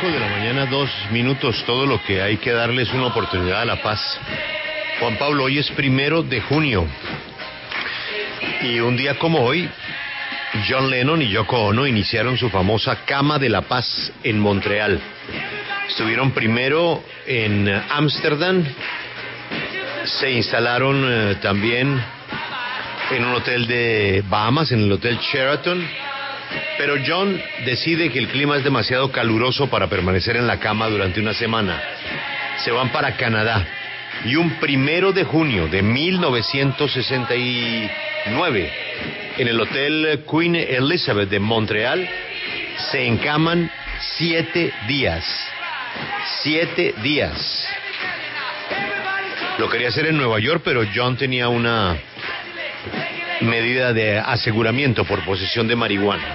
5 de la mañana, dos minutos, todo lo que hay que darles una oportunidad a la paz. Juan Pablo, hoy es primero de junio. Y un día como hoy, John Lennon y Yoko Ono iniciaron su famosa Cama de la Paz en Montreal. Estuvieron primero en Ámsterdam, se instalaron eh, también en un hotel de Bahamas, en el Hotel Sheraton, pero John decide que el clima es demasiado caluroso para permanecer en la cama durante una semana. Se van para Canadá y un primero de junio de 1969 en el Hotel Queen Elizabeth de Montreal se encaman siete días. Siete días. Lo quería hacer en Nueva York, pero John tenía una medida de aseguramiento por posesión de marihuana.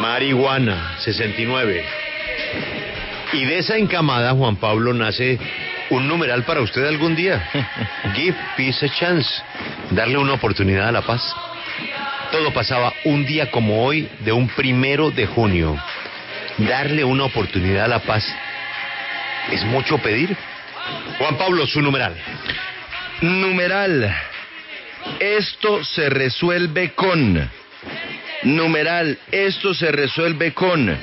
Marihuana, 69. Y de esa encamada, Juan Pablo, nace un numeral para usted algún día. Give peace a chance. Darle una oportunidad a la paz. Todo pasaba un día como hoy de un primero de junio. Darle una oportunidad a la paz es mucho pedir. Juan Pablo, su numeral. Numeral. Esto se resuelve con. Numeral. Esto se resuelve con.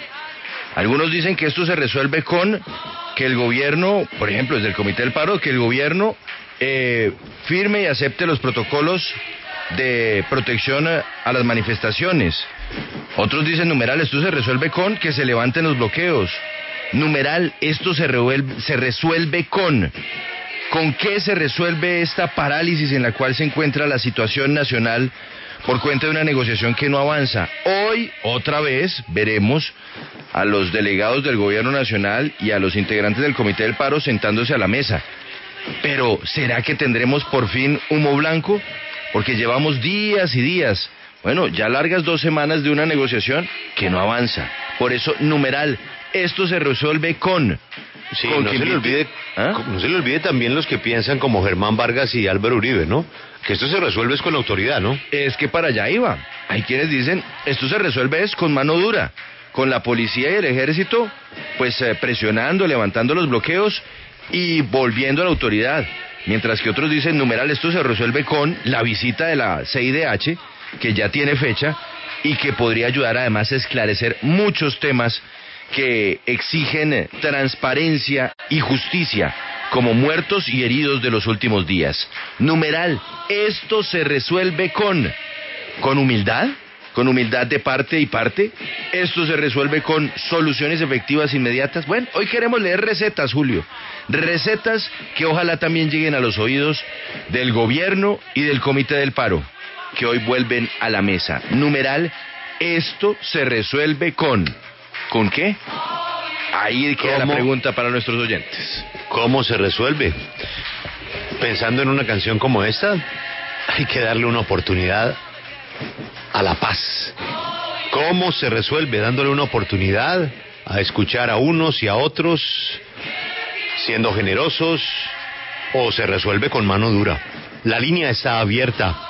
Algunos dicen que esto se resuelve con que el gobierno, por ejemplo, desde el Comité del Paro, que el gobierno eh, firme y acepte los protocolos de protección a, a las manifestaciones. Otros dicen, numeral, esto se resuelve con que se levanten los bloqueos. Numeral, esto se, revuelve- se resuelve con. ¿Con qué se resuelve esta parálisis en la cual se encuentra la situación nacional por cuenta de una negociación que no avanza? Hoy, otra vez, veremos a los delegados del gobierno nacional y a los integrantes del Comité del Paro sentándose a la mesa. Pero, ¿será que tendremos por fin humo blanco? Porque llevamos días y días, bueno, ya largas dos semanas de una negociación que no avanza. Por eso, numeral, esto se resuelve con... Sí, con no que se, le invite- olvide, ¿Ah? no se le olvide también los que piensan como Germán Vargas y Álvaro Uribe, ¿no? Que esto se resuelve es con la autoridad, ¿no? Es que para allá iba. Hay quienes dicen, esto se resuelve es con mano dura, con la policía y el ejército, pues eh, presionando, levantando los bloqueos y volviendo a la autoridad. Mientras que otros dicen, numeral, esto se resuelve con la visita de la CIDH, que ya tiene fecha y que podría ayudar además a esclarecer muchos temas que exigen transparencia y justicia, como muertos y heridos de los últimos días. Numeral, esto se resuelve con, con humildad, con humildad de parte y parte. Esto se resuelve con soluciones efectivas inmediatas. Bueno, hoy queremos leer recetas, Julio. Recetas que ojalá también lleguen a los oídos del gobierno y del comité del paro, que hoy vuelven a la mesa. Numeral, esto se resuelve con... ¿Con qué? Ahí queda la pregunta para nuestros oyentes. ¿Cómo se resuelve? Pensando en una canción como esta, hay que darle una oportunidad a la paz. ¿Cómo se resuelve? Dándole una oportunidad a escuchar a unos y a otros, siendo generosos, o se resuelve con mano dura. La línea está abierta.